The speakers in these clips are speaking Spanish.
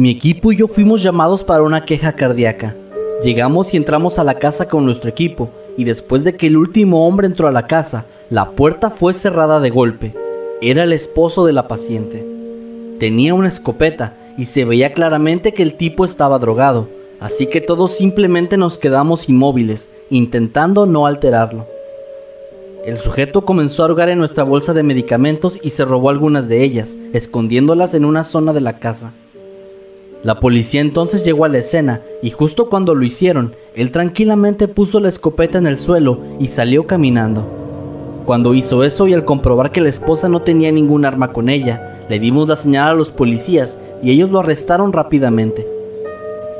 Mi equipo y yo fuimos llamados para una queja cardíaca. Llegamos y entramos a la casa con nuestro equipo, y después de que el último hombre entró a la casa, la puerta fue cerrada de golpe. Era el esposo de la paciente. Tenía una escopeta y se veía claramente que el tipo estaba drogado, así que todos simplemente nos quedamos inmóviles, intentando no alterarlo. El sujeto comenzó a hurgar en nuestra bolsa de medicamentos y se robó algunas de ellas, escondiéndolas en una zona de la casa. La policía entonces llegó a la escena y justo cuando lo hicieron, él tranquilamente puso la escopeta en el suelo y salió caminando. Cuando hizo eso y al comprobar que la esposa no tenía ningún arma con ella, le dimos la señal a los policías y ellos lo arrestaron rápidamente.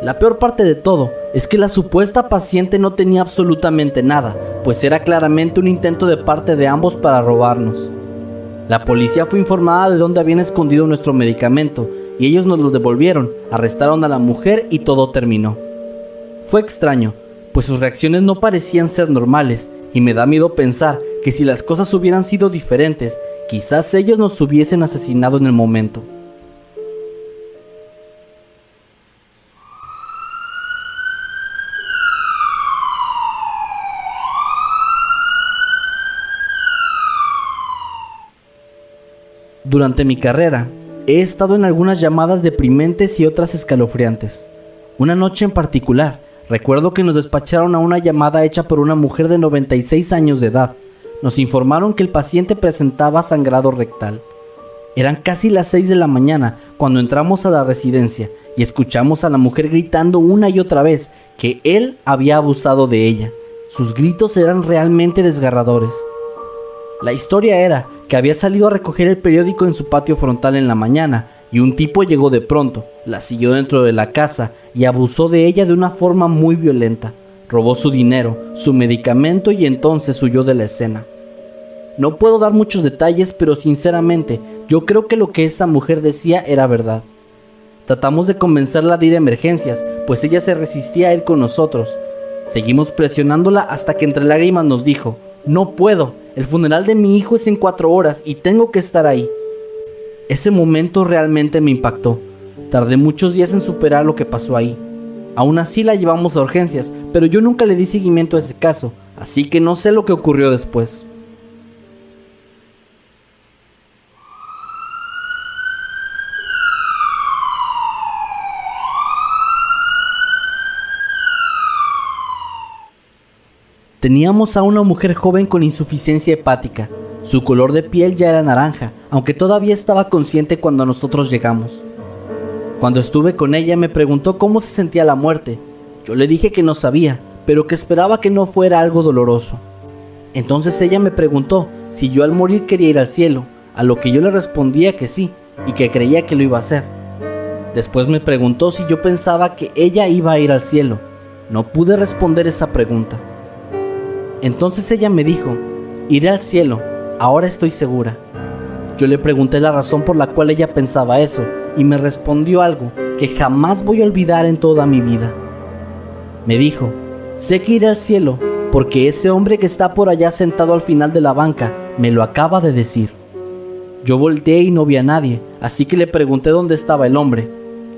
La peor parte de todo es que la supuesta paciente no tenía absolutamente nada, pues era claramente un intento de parte de ambos para robarnos. La policía fue informada de dónde habían escondido nuestro medicamento y ellos nos lo devolvieron, arrestaron a la mujer y todo terminó. Fue extraño, pues sus reacciones no parecían ser normales y me da miedo pensar que si las cosas hubieran sido diferentes, quizás ellos nos hubiesen asesinado en el momento. Durante mi carrera, he estado en algunas llamadas deprimentes y otras escalofriantes. Una noche en particular, recuerdo que nos despacharon a una llamada hecha por una mujer de 96 años de edad. Nos informaron que el paciente presentaba sangrado rectal. Eran casi las 6 de la mañana cuando entramos a la residencia y escuchamos a la mujer gritando una y otra vez que él había abusado de ella. Sus gritos eran realmente desgarradores. La historia era que había salido a recoger el periódico en su patio frontal en la mañana y un tipo llegó de pronto, la siguió dentro de la casa y abusó de ella de una forma muy violenta. Robó su dinero, su medicamento y entonces huyó de la escena. No puedo dar muchos detalles, pero sinceramente yo creo que lo que esa mujer decía era verdad. Tratamos de convencerla de ir a emergencias, pues ella se resistía a ir con nosotros. Seguimos presionándola hasta que entre lágrimas nos dijo, no puedo, el funeral de mi hijo es en cuatro horas y tengo que estar ahí. Ese momento realmente me impactó. Tardé muchos días en superar lo que pasó ahí. Aún así la llevamos a urgencias, pero yo nunca le di seguimiento a ese caso, así que no sé lo que ocurrió después. Teníamos a una mujer joven con insuficiencia hepática. Su color de piel ya era naranja, aunque todavía estaba consciente cuando nosotros llegamos. Cuando estuve con ella me preguntó cómo se sentía la muerte. Yo le dije que no sabía, pero que esperaba que no fuera algo doloroso. Entonces ella me preguntó si yo al morir quería ir al cielo, a lo que yo le respondía que sí, y que creía que lo iba a hacer. Después me preguntó si yo pensaba que ella iba a ir al cielo. No pude responder esa pregunta. Entonces ella me dijo, iré al cielo, ahora estoy segura. Yo le pregunté la razón por la cual ella pensaba eso y me respondió algo que jamás voy a olvidar en toda mi vida. Me dijo, sé que iré al cielo porque ese hombre que está por allá sentado al final de la banca me lo acaba de decir. Yo volteé y no vi a nadie, así que le pregunté dónde estaba el hombre.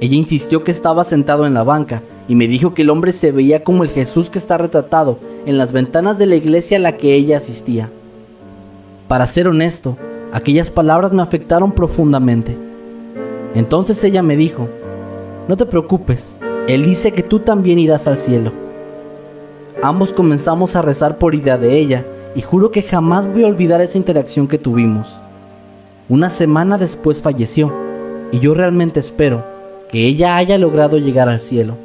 Ella insistió que estaba sentado en la banca y me dijo que el hombre se veía como el Jesús que está retratado en las ventanas de la iglesia a la que ella asistía. Para ser honesto, aquellas palabras me afectaron profundamente. Entonces ella me dijo, no te preocupes, Él dice que tú también irás al cielo. Ambos comenzamos a rezar por idea de ella y juro que jamás voy a olvidar esa interacción que tuvimos. Una semana después falleció y yo realmente espero que ella haya logrado llegar al cielo.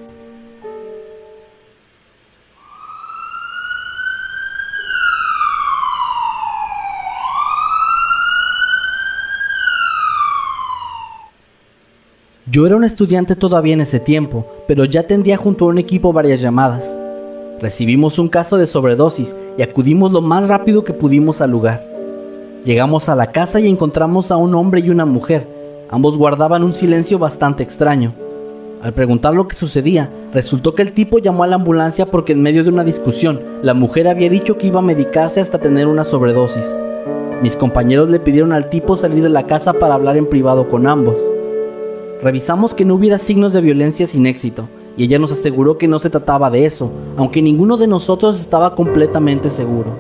Yo era un estudiante todavía en ese tiempo, pero ya atendía junto a un equipo varias llamadas. Recibimos un caso de sobredosis y acudimos lo más rápido que pudimos al lugar. Llegamos a la casa y encontramos a un hombre y una mujer. Ambos guardaban un silencio bastante extraño. Al preguntar lo que sucedía, resultó que el tipo llamó a la ambulancia porque en medio de una discusión, la mujer había dicho que iba a medicarse hasta tener una sobredosis. Mis compañeros le pidieron al tipo salir de la casa para hablar en privado con ambos. Revisamos que no hubiera signos de violencia sin éxito, y ella nos aseguró que no se trataba de eso, aunque ninguno de nosotros estaba completamente seguro.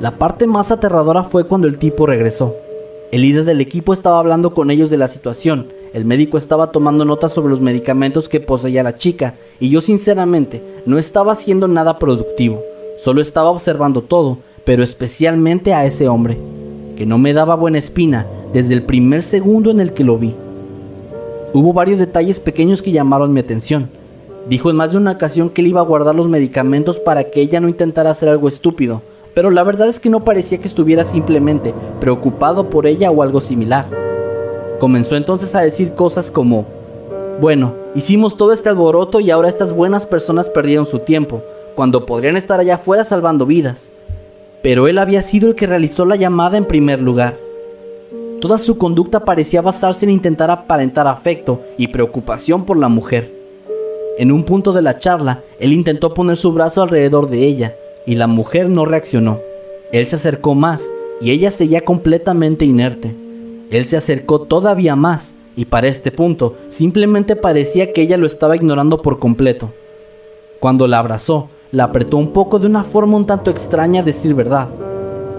La parte más aterradora fue cuando el tipo regresó. El líder del equipo estaba hablando con ellos de la situación, el médico estaba tomando notas sobre los medicamentos que poseía la chica, y yo sinceramente no estaba haciendo nada productivo, solo estaba observando todo, pero especialmente a ese hombre, que no me daba buena espina desde el primer segundo en el que lo vi. Hubo varios detalles pequeños que llamaron mi atención. Dijo en más de una ocasión que él iba a guardar los medicamentos para que ella no intentara hacer algo estúpido, pero la verdad es que no parecía que estuviera simplemente preocupado por ella o algo similar. Comenzó entonces a decir cosas como, bueno, hicimos todo este alboroto y ahora estas buenas personas perdieron su tiempo, cuando podrían estar allá afuera salvando vidas. Pero él había sido el que realizó la llamada en primer lugar. Toda su conducta parecía basarse en intentar aparentar afecto y preocupación por la mujer. En un punto de la charla, él intentó poner su brazo alrededor de ella, y la mujer no reaccionó. Él se acercó más, y ella seguía completamente inerte. Él se acercó todavía más, y para este punto simplemente parecía que ella lo estaba ignorando por completo. Cuando la abrazó, la apretó un poco de una forma un tanto extraña a decir verdad.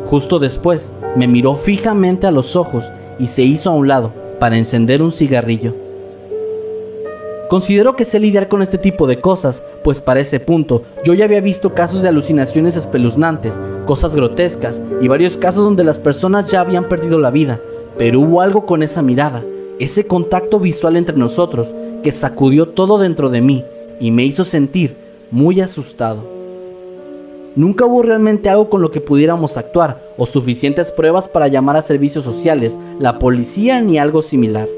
Justo después, me miró fijamente a los ojos y se hizo a un lado para encender un cigarrillo. Considero que sé lidiar con este tipo de cosas, pues para ese punto yo ya había visto casos de alucinaciones espeluznantes, cosas grotescas y varios casos donde las personas ya habían perdido la vida, pero hubo algo con esa mirada, ese contacto visual entre nosotros que sacudió todo dentro de mí y me hizo sentir muy asustado. Nunca hubo realmente algo con lo que pudiéramos actuar o suficientes pruebas para llamar a servicios sociales, la policía ni algo similar.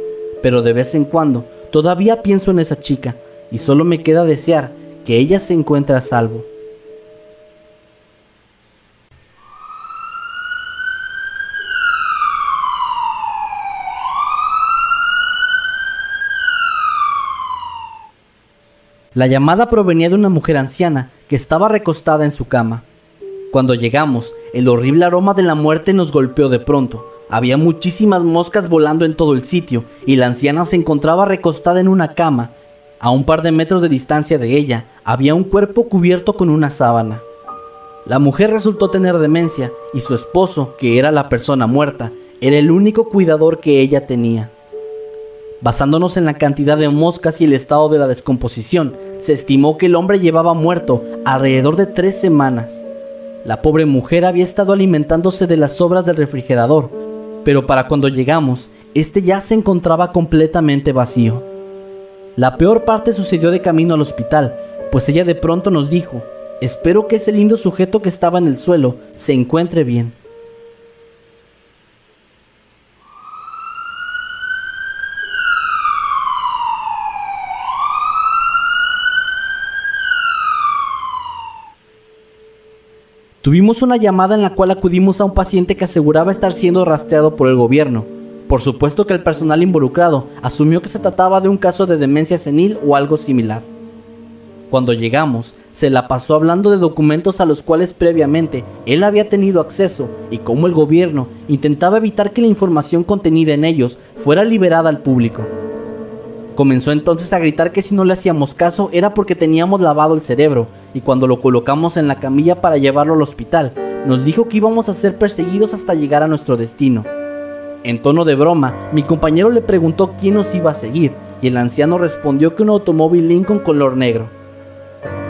Pero de vez en cuando todavía pienso en esa chica y solo me queda desear que ella se encuentre a salvo. La llamada provenía de una mujer anciana que estaba recostada en su cama. Cuando llegamos, el horrible aroma de la muerte nos golpeó de pronto. Había muchísimas moscas volando en todo el sitio y la anciana se encontraba recostada en una cama. A un par de metros de distancia de ella había un cuerpo cubierto con una sábana. La mujer resultó tener demencia y su esposo, que era la persona muerta, era el único cuidador que ella tenía. Basándonos en la cantidad de moscas y el estado de la descomposición, se estimó que el hombre llevaba muerto alrededor de tres semanas. La pobre mujer había estado alimentándose de las sobras del refrigerador, pero para cuando llegamos, este ya se encontraba completamente vacío. La peor parte sucedió de camino al hospital, pues ella de pronto nos dijo, espero que ese lindo sujeto que estaba en el suelo se encuentre bien. Tuvimos una llamada en la cual acudimos a un paciente que aseguraba estar siendo rastreado por el gobierno. Por supuesto que el personal involucrado asumió que se trataba de un caso de demencia senil o algo similar. Cuando llegamos, se la pasó hablando de documentos a los cuales previamente él había tenido acceso y cómo el gobierno intentaba evitar que la información contenida en ellos fuera liberada al público. Comenzó entonces a gritar que si no le hacíamos caso era porque teníamos lavado el cerebro y cuando lo colocamos en la camilla para llevarlo al hospital, nos dijo que íbamos a ser perseguidos hasta llegar a nuestro destino. En tono de broma, mi compañero le preguntó quién nos iba a seguir y el anciano respondió que un automóvil Lincoln color negro.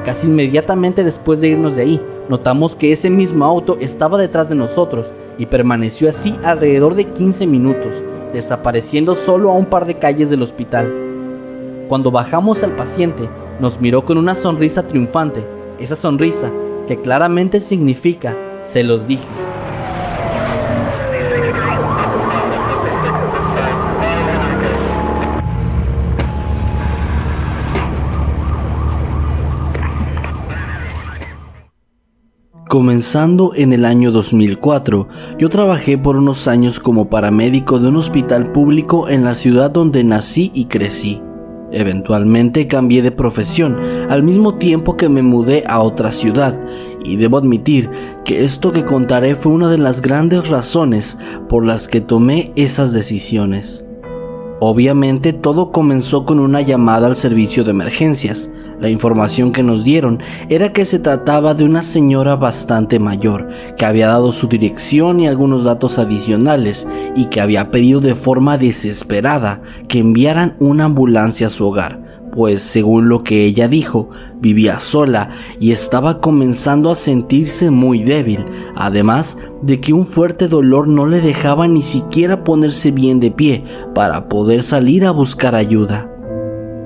Casi inmediatamente después de irnos de ahí, notamos que ese mismo auto estaba detrás de nosotros y permaneció así alrededor de 15 minutos, desapareciendo solo a un par de calles del hospital. Cuando bajamos al paciente, nos miró con una sonrisa triunfante, esa sonrisa que claramente significa se los dije. Comenzando en el año 2004, yo trabajé por unos años como paramédico de un hospital público en la ciudad donde nací y crecí. Eventualmente cambié de profesión al mismo tiempo que me mudé a otra ciudad y debo admitir que esto que contaré fue una de las grandes razones por las que tomé esas decisiones. Obviamente todo comenzó con una llamada al servicio de emergencias. La información que nos dieron era que se trataba de una señora bastante mayor, que había dado su dirección y algunos datos adicionales y que había pedido de forma desesperada que enviaran una ambulancia a su hogar pues según lo que ella dijo, vivía sola y estaba comenzando a sentirse muy débil, además de que un fuerte dolor no le dejaba ni siquiera ponerse bien de pie para poder salir a buscar ayuda.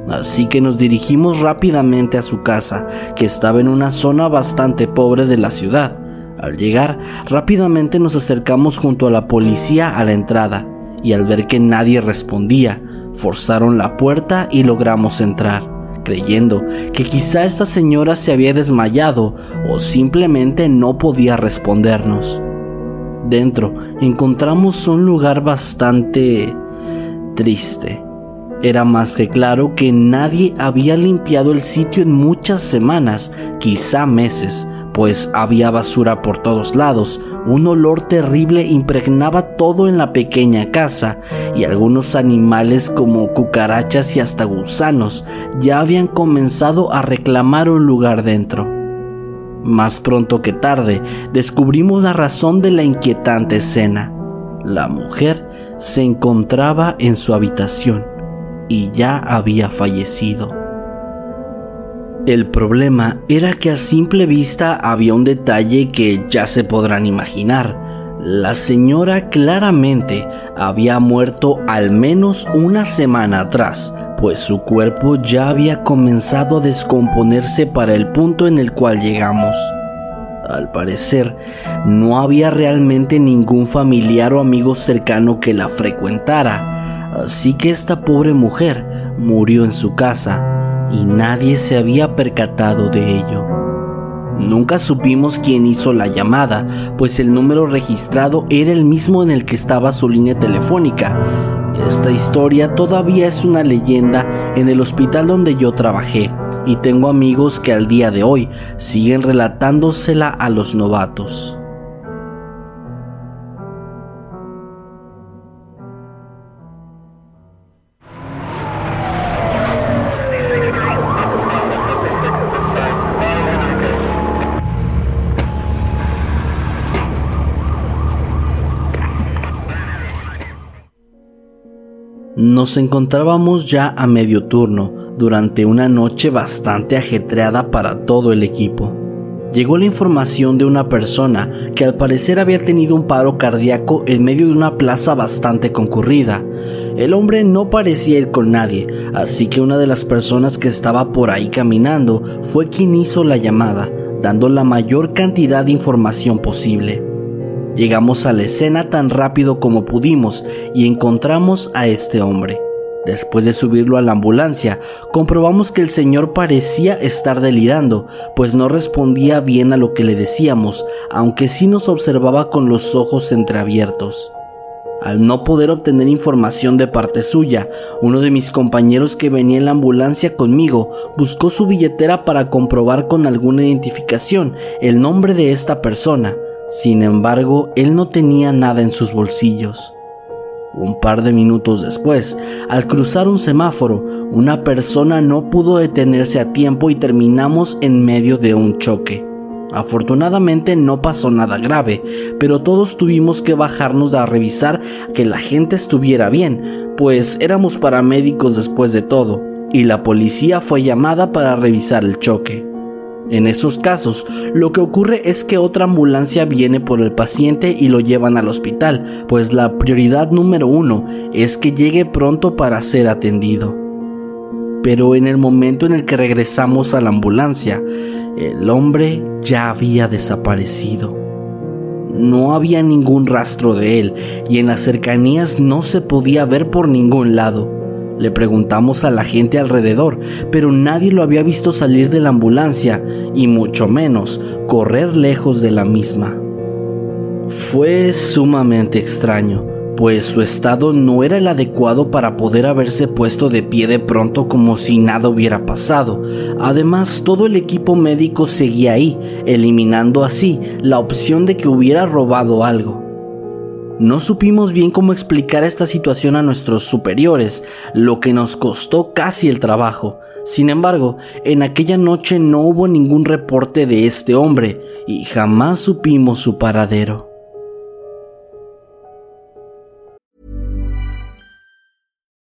Así que nos dirigimos rápidamente a su casa, que estaba en una zona bastante pobre de la ciudad. Al llegar, rápidamente nos acercamos junto a la policía a la entrada, y al ver que nadie respondía, Forzaron la puerta y logramos entrar, creyendo que quizá esta señora se había desmayado o simplemente no podía respondernos. Dentro encontramos un lugar bastante triste. Era más que claro que nadie había limpiado el sitio en muchas semanas, quizá meses, pues había basura por todos lados, un olor terrible impregnaba todo en la pequeña casa y algunos animales como cucarachas y hasta gusanos ya habían comenzado a reclamar un lugar dentro. Más pronto que tarde descubrimos la razón de la inquietante escena. La mujer se encontraba en su habitación y ya había fallecido. El problema era que a simple vista había un detalle que ya se podrán imaginar. La señora claramente había muerto al menos una semana atrás, pues su cuerpo ya había comenzado a descomponerse para el punto en el cual llegamos. Al parecer, no había realmente ningún familiar o amigo cercano que la frecuentara, así que esta pobre mujer murió en su casa y nadie se había percatado de ello. Nunca supimos quién hizo la llamada, pues el número registrado era el mismo en el que estaba su línea telefónica. Esta historia todavía es una leyenda en el hospital donde yo trabajé, y tengo amigos que al día de hoy siguen relatándosela a los novatos. Nos encontrábamos ya a medio turno durante una noche bastante ajetreada para todo el equipo. Llegó la información de una persona que al parecer había tenido un paro cardíaco en medio de una plaza bastante concurrida. El hombre no parecía ir con nadie, así que una de las personas que estaba por ahí caminando fue quien hizo la llamada, dando la mayor cantidad de información posible. Llegamos a la escena tan rápido como pudimos y encontramos a este hombre. Después de subirlo a la ambulancia, comprobamos que el señor parecía estar delirando, pues no respondía bien a lo que le decíamos, aunque sí nos observaba con los ojos entreabiertos. Al no poder obtener información de parte suya, uno de mis compañeros que venía en la ambulancia conmigo buscó su billetera para comprobar con alguna identificación el nombre de esta persona. Sin embargo, él no tenía nada en sus bolsillos. Un par de minutos después, al cruzar un semáforo, una persona no pudo detenerse a tiempo y terminamos en medio de un choque. Afortunadamente no pasó nada grave, pero todos tuvimos que bajarnos a revisar que la gente estuviera bien, pues éramos paramédicos después de todo, y la policía fue llamada para revisar el choque. En esos casos, lo que ocurre es que otra ambulancia viene por el paciente y lo llevan al hospital, pues la prioridad número uno es que llegue pronto para ser atendido. Pero en el momento en el que regresamos a la ambulancia, el hombre ya había desaparecido. No había ningún rastro de él y en las cercanías no se podía ver por ningún lado. Le preguntamos a la gente alrededor, pero nadie lo había visto salir de la ambulancia y mucho menos correr lejos de la misma. Fue sumamente extraño, pues su estado no era el adecuado para poder haberse puesto de pie de pronto como si nada hubiera pasado. Además, todo el equipo médico seguía ahí, eliminando así la opción de que hubiera robado algo. No supimos bien cómo explicar esta situación a nuestros superiores, lo que nos costó casi el trabajo. Sin embargo, en aquella noche no hubo ningún reporte de este hombre y jamás supimos su paradero.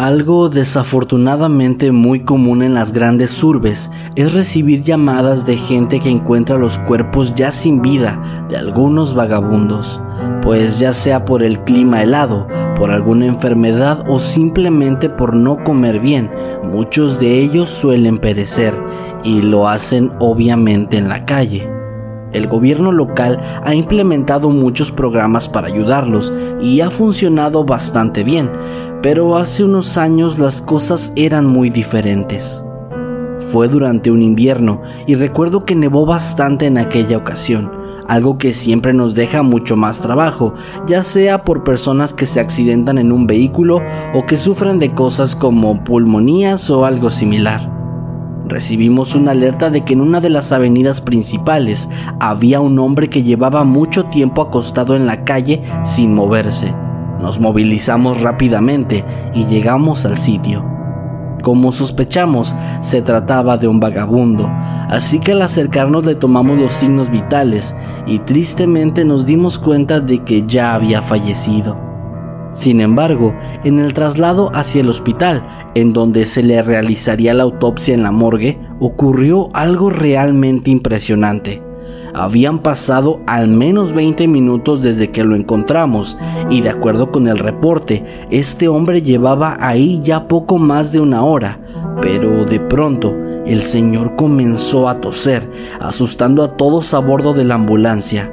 Algo desafortunadamente muy común en las grandes urbes es recibir llamadas de gente que encuentra los cuerpos ya sin vida de algunos vagabundos, pues ya sea por el clima helado, por alguna enfermedad o simplemente por no comer bien, muchos de ellos suelen perecer y lo hacen obviamente en la calle. El gobierno local ha implementado muchos programas para ayudarlos y ha funcionado bastante bien, pero hace unos años las cosas eran muy diferentes. Fue durante un invierno y recuerdo que nevó bastante en aquella ocasión, algo que siempre nos deja mucho más trabajo, ya sea por personas que se accidentan en un vehículo o que sufren de cosas como pulmonías o algo similar. Recibimos una alerta de que en una de las avenidas principales había un hombre que llevaba mucho tiempo acostado en la calle sin moverse nos movilizamos rápidamente y llegamos al sitio. Como sospechamos, se trataba de un vagabundo, así que al acercarnos le tomamos los signos vitales y tristemente nos dimos cuenta de que ya había fallecido. Sin embargo, en el traslado hacia el hospital, en donde se le realizaría la autopsia en la morgue, ocurrió algo realmente impresionante. Habían pasado al menos 20 minutos desde que lo encontramos y de acuerdo con el reporte, este hombre llevaba ahí ya poco más de una hora, pero de pronto el señor comenzó a toser, asustando a todos a bordo de la ambulancia.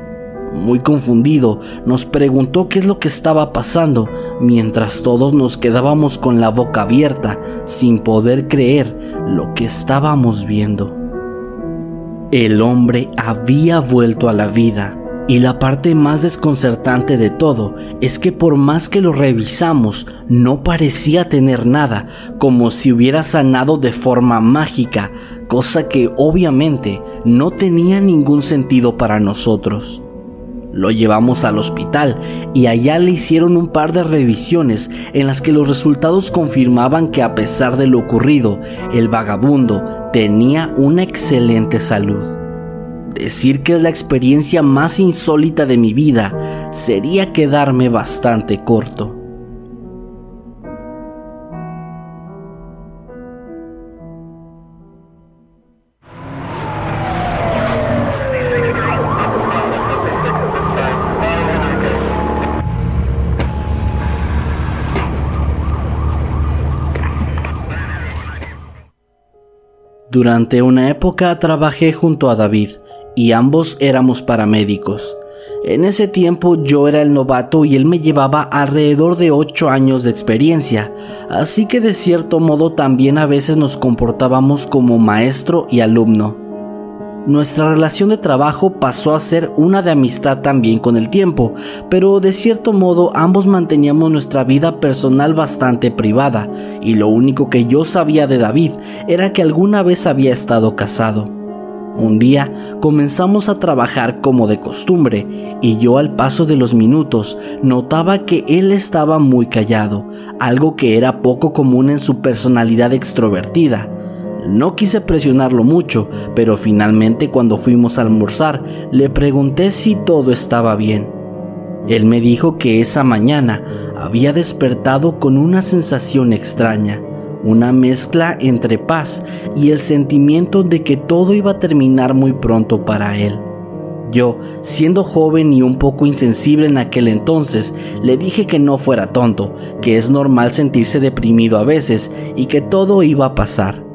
Muy confundido, nos preguntó qué es lo que estaba pasando, mientras todos nos quedábamos con la boca abierta, sin poder creer lo que estábamos viendo. El hombre había vuelto a la vida. Y la parte más desconcertante de todo es que por más que lo revisamos, no parecía tener nada, como si hubiera sanado de forma mágica, cosa que obviamente no tenía ningún sentido para nosotros. Lo llevamos al hospital y allá le hicieron un par de revisiones en las que los resultados confirmaban que a pesar de lo ocurrido, el vagabundo tenía una excelente salud. Decir que es la experiencia más insólita de mi vida sería quedarme bastante corto. Durante una época trabajé junto a David, y ambos éramos paramédicos. En ese tiempo yo era el novato y él me llevaba alrededor de 8 años de experiencia, así que de cierto modo también a veces nos comportábamos como maestro y alumno. Nuestra relación de trabajo pasó a ser una de amistad también con el tiempo, pero de cierto modo ambos manteníamos nuestra vida personal bastante privada, y lo único que yo sabía de David era que alguna vez había estado casado. Un día comenzamos a trabajar como de costumbre y yo al paso de los minutos notaba que él estaba muy callado, algo que era poco común en su personalidad extrovertida. No quise presionarlo mucho, pero finalmente cuando fuimos a almorzar le pregunté si todo estaba bien. Él me dijo que esa mañana había despertado con una sensación extraña una mezcla entre paz y el sentimiento de que todo iba a terminar muy pronto para él. Yo, siendo joven y un poco insensible en aquel entonces, le dije que no fuera tonto, que es normal sentirse deprimido a veces y que todo iba a pasar.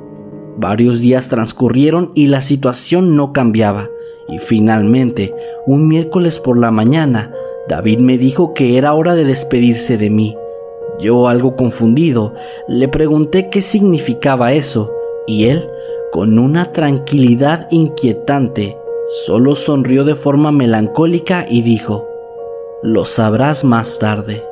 Varios días transcurrieron y la situación no cambiaba, y finalmente, un miércoles por la mañana, David me dijo que era hora de despedirse de mí yo, algo confundido, le pregunté qué significaba eso, y él, con una tranquilidad inquietante, solo sonrió de forma melancólica y dijo, Lo sabrás más tarde.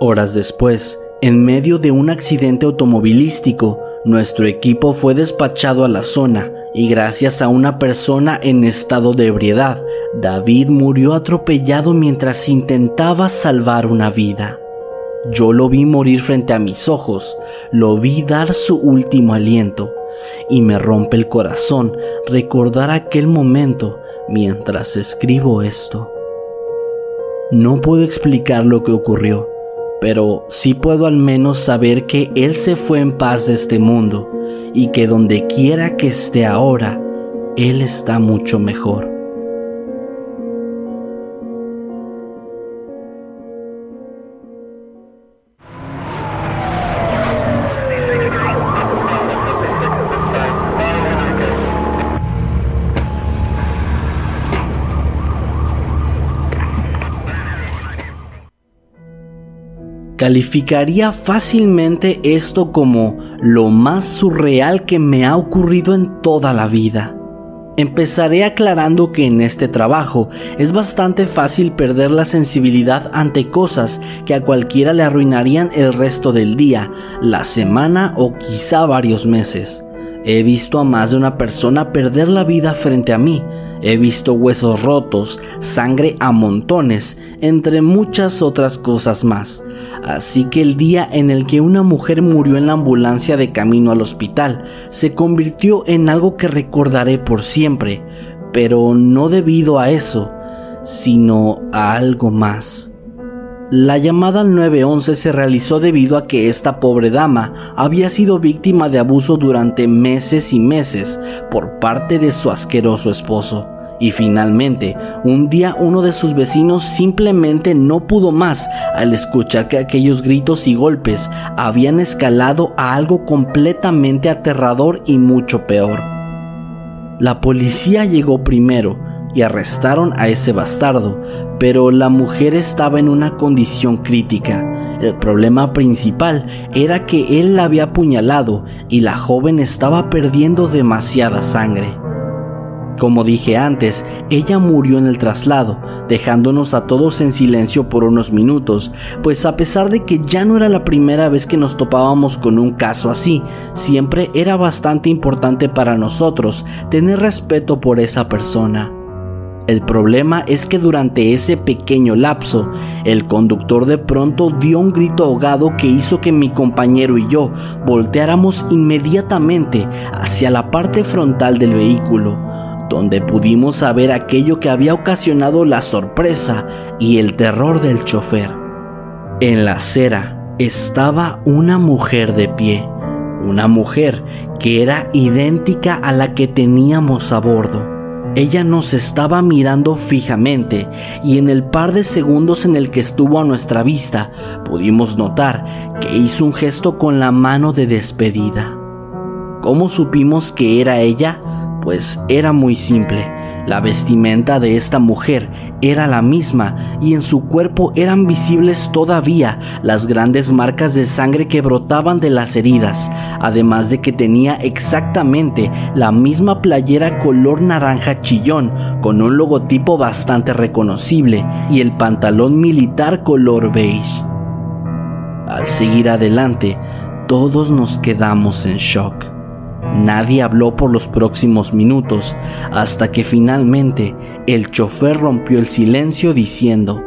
Horas después, en medio de un accidente automovilístico, nuestro equipo fue despachado a la zona y gracias a una persona en estado de ebriedad, David murió atropellado mientras intentaba salvar una vida. Yo lo vi morir frente a mis ojos, lo vi dar su último aliento, y me rompe el corazón recordar aquel momento mientras escribo esto. No puedo explicar lo que ocurrió, pero sí puedo al menos saber que Él se fue en paz de este mundo y que donde quiera que esté ahora, Él está mucho mejor. Calificaría fácilmente esto como lo más surreal que me ha ocurrido en toda la vida. Empezaré aclarando que en este trabajo es bastante fácil perder la sensibilidad ante cosas que a cualquiera le arruinarían el resto del día, la semana o quizá varios meses. He visto a más de una persona perder la vida frente a mí. He visto huesos rotos, sangre a montones, entre muchas otras cosas más. Así que el día en el que una mujer murió en la ambulancia de camino al hospital se convirtió en algo que recordaré por siempre, pero no debido a eso, sino a algo más. La llamada al 911 se realizó debido a que esta pobre dama había sido víctima de abuso durante meses y meses por parte de su asqueroso esposo. Y finalmente, un día uno de sus vecinos simplemente no pudo más al escuchar que aquellos gritos y golpes habían escalado a algo completamente aterrador y mucho peor. La policía llegó primero, arrestaron a ese bastardo, pero la mujer estaba en una condición crítica. El problema principal era que él la había apuñalado y la joven estaba perdiendo demasiada sangre. Como dije antes, ella murió en el traslado, dejándonos a todos en silencio por unos minutos, pues a pesar de que ya no era la primera vez que nos topábamos con un caso así, siempre era bastante importante para nosotros tener respeto por esa persona. El problema es que durante ese pequeño lapso, el conductor de pronto dio un grito ahogado que hizo que mi compañero y yo volteáramos inmediatamente hacia la parte frontal del vehículo, donde pudimos saber aquello que había ocasionado la sorpresa y el terror del chofer. En la acera estaba una mujer de pie, una mujer que era idéntica a la que teníamos a bordo. Ella nos estaba mirando fijamente y en el par de segundos en el que estuvo a nuestra vista pudimos notar que hizo un gesto con la mano de despedida. ¿Cómo supimos que era ella? Pues era muy simple. La vestimenta de esta mujer era la misma y en su cuerpo eran visibles todavía las grandes marcas de sangre que brotaban de las heridas, además de que tenía exactamente la misma playera color naranja chillón con un logotipo bastante reconocible y el pantalón militar color beige. Al seguir adelante, todos nos quedamos en shock. Nadie habló por los próximos minutos hasta que finalmente el chofer rompió el silencio diciendo,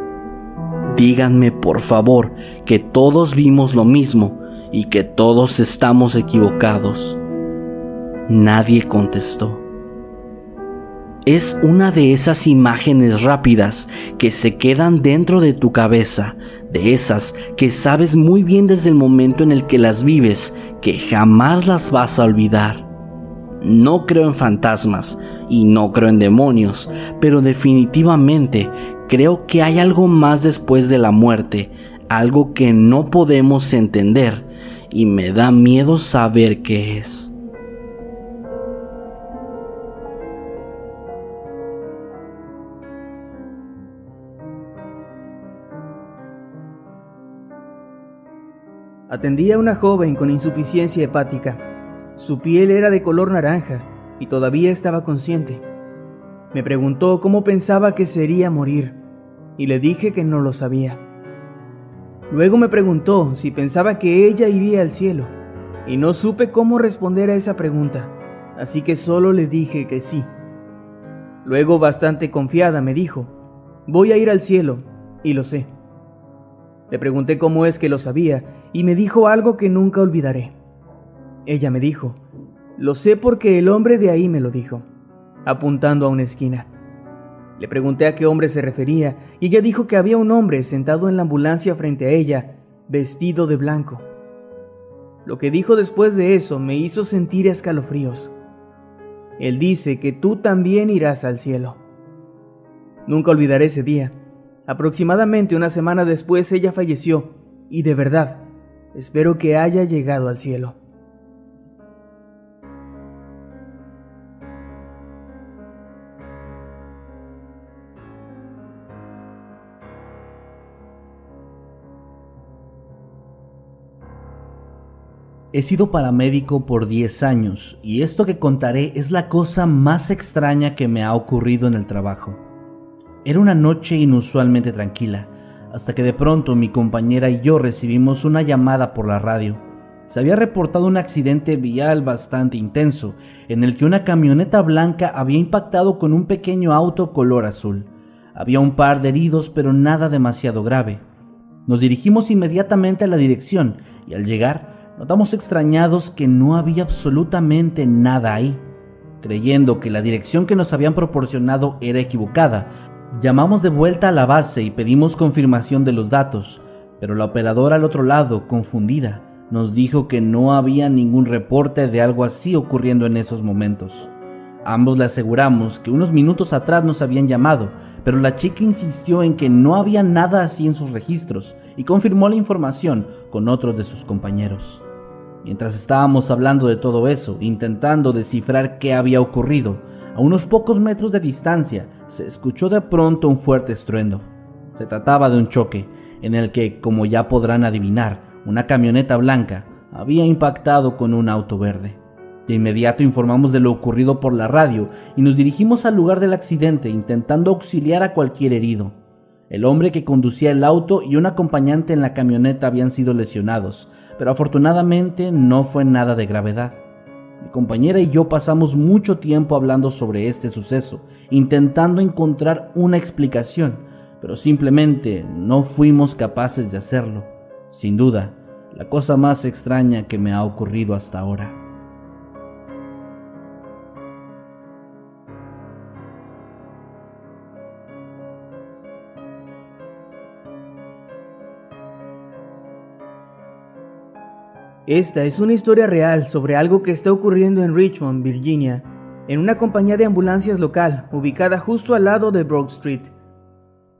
Díganme por favor que todos vimos lo mismo y que todos estamos equivocados. Nadie contestó. Es una de esas imágenes rápidas que se quedan dentro de tu cabeza, de esas que sabes muy bien desde el momento en el que las vives, que jamás las vas a olvidar. No creo en fantasmas y no creo en demonios, pero definitivamente creo que hay algo más después de la muerte, algo que no podemos entender y me da miedo saber qué es. Atendía a una joven con insuficiencia hepática. Su piel era de color naranja y todavía estaba consciente. Me preguntó cómo pensaba que sería morir y le dije que no lo sabía. Luego me preguntó si pensaba que ella iría al cielo y no supe cómo responder a esa pregunta, así que solo le dije que sí. Luego, bastante confiada, me dijo, voy a ir al cielo y lo sé. Le pregunté cómo es que lo sabía y me dijo algo que nunca olvidaré. Ella me dijo, lo sé porque el hombre de ahí me lo dijo, apuntando a una esquina. Le pregunté a qué hombre se refería y ella dijo que había un hombre sentado en la ambulancia frente a ella, vestido de blanco. Lo que dijo después de eso me hizo sentir escalofríos. Él dice que tú también irás al cielo. Nunca olvidaré ese día. Aproximadamente una semana después ella falleció y de verdad Espero que haya llegado al cielo. He sido paramédico por 10 años y esto que contaré es la cosa más extraña que me ha ocurrido en el trabajo. Era una noche inusualmente tranquila hasta que de pronto mi compañera y yo recibimos una llamada por la radio. Se había reportado un accidente vial bastante intenso, en el que una camioneta blanca había impactado con un pequeño auto color azul. Había un par de heridos, pero nada demasiado grave. Nos dirigimos inmediatamente a la dirección y al llegar notamos extrañados que no había absolutamente nada ahí. Creyendo que la dirección que nos habían proporcionado era equivocada, Llamamos de vuelta a la base y pedimos confirmación de los datos, pero la operadora al otro lado, confundida, nos dijo que no había ningún reporte de algo así ocurriendo en esos momentos. Ambos le aseguramos que unos minutos atrás nos habían llamado, pero la chica insistió en que no había nada así en sus registros y confirmó la información con otros de sus compañeros. Mientras estábamos hablando de todo eso, intentando descifrar qué había ocurrido, a unos pocos metros de distancia se escuchó de pronto un fuerte estruendo. Se trataba de un choque, en el que, como ya podrán adivinar, una camioneta blanca había impactado con un auto verde. De inmediato informamos de lo ocurrido por la radio y nos dirigimos al lugar del accidente intentando auxiliar a cualquier herido. El hombre que conducía el auto y un acompañante en la camioneta habían sido lesionados, pero afortunadamente no fue nada de gravedad. Mi compañera y yo pasamos mucho tiempo hablando sobre este suceso, intentando encontrar una explicación, pero simplemente no fuimos capaces de hacerlo. Sin duda, la cosa más extraña que me ha ocurrido hasta ahora. Esta es una historia real sobre algo que está ocurriendo en Richmond, Virginia, en una compañía de ambulancias local ubicada justo al lado de Broad Street.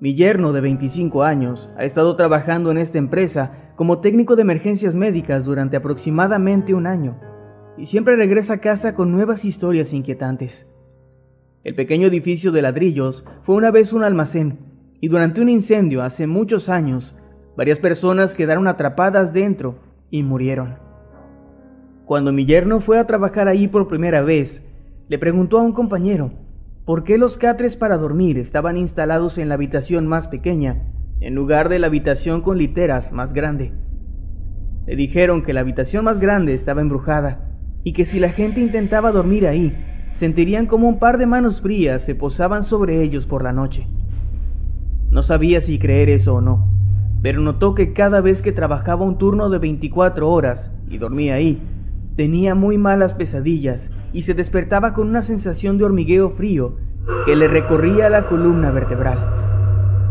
Mi yerno de 25 años ha estado trabajando en esta empresa como técnico de emergencias médicas durante aproximadamente un año y siempre regresa a casa con nuevas historias inquietantes. El pequeño edificio de ladrillos fue una vez un almacén y durante un incendio hace muchos años varias personas quedaron atrapadas dentro y murieron. Cuando mi yerno fue a trabajar ahí por primera vez, le preguntó a un compañero por qué los catres para dormir estaban instalados en la habitación más pequeña, en lugar de la habitación con literas más grande. Le dijeron que la habitación más grande estaba embrujada y que si la gente intentaba dormir ahí, sentirían como un par de manos frías se posaban sobre ellos por la noche. No sabía si creer eso o no pero notó que cada vez que trabajaba un turno de 24 horas y dormía ahí, tenía muy malas pesadillas y se despertaba con una sensación de hormigueo frío que le recorría la columna vertebral.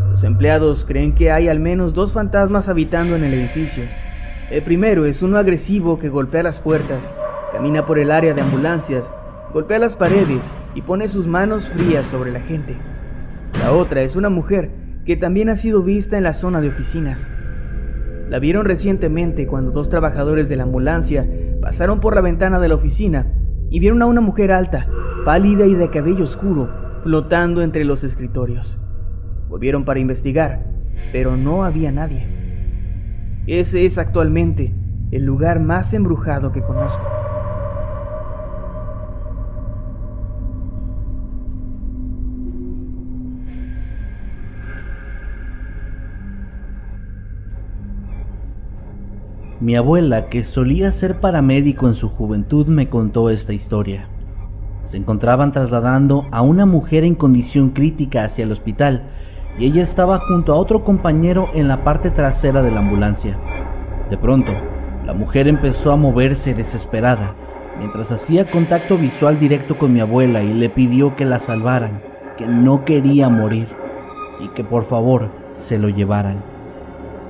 Los empleados creen que hay al menos dos fantasmas habitando en el edificio. El primero es uno agresivo que golpea las puertas, camina por el área de ambulancias, golpea las paredes y pone sus manos frías sobre la gente. La otra es una mujer también ha sido vista en la zona de oficinas. La vieron recientemente cuando dos trabajadores de la ambulancia pasaron por la ventana de la oficina y vieron a una mujer alta, pálida y de cabello oscuro, flotando entre los escritorios. Volvieron para investigar, pero no había nadie. Ese es actualmente el lugar más embrujado que conozco. Mi abuela, que solía ser paramédico en su juventud, me contó esta historia. Se encontraban trasladando a una mujer en condición crítica hacia el hospital y ella estaba junto a otro compañero en la parte trasera de la ambulancia. De pronto, la mujer empezó a moverse desesperada mientras hacía contacto visual directo con mi abuela y le pidió que la salvaran, que no quería morir y que por favor se lo llevaran.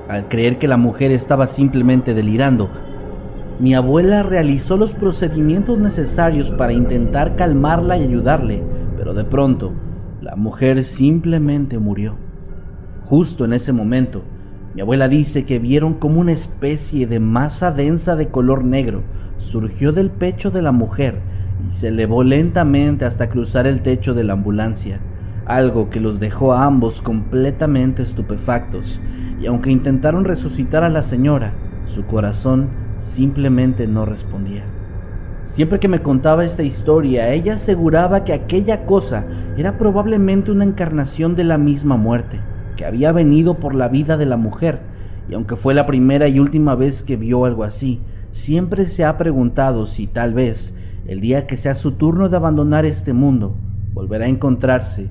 Al creer que la mujer estaba simplemente delirando, mi abuela realizó los procedimientos necesarios para intentar calmarla y ayudarle, pero de pronto la mujer simplemente murió. Justo en ese momento, mi abuela dice que vieron como una especie de masa densa de color negro surgió del pecho de la mujer y se elevó lentamente hasta cruzar el techo de la ambulancia, algo que los dejó a ambos completamente estupefactos y aunque intentaron resucitar a la señora, su corazón simplemente no respondía. Siempre que me contaba esta historia, ella aseguraba que aquella cosa era probablemente una encarnación de la misma muerte, que había venido por la vida de la mujer, y aunque fue la primera y última vez que vio algo así, siempre se ha preguntado si tal vez, el día que sea su turno de abandonar este mundo, volverá a encontrarse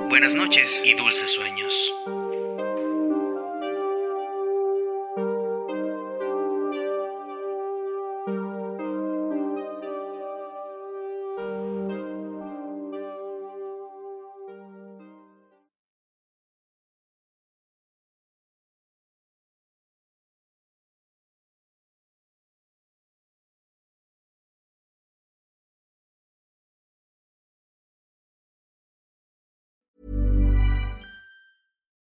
Buenas noches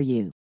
for you.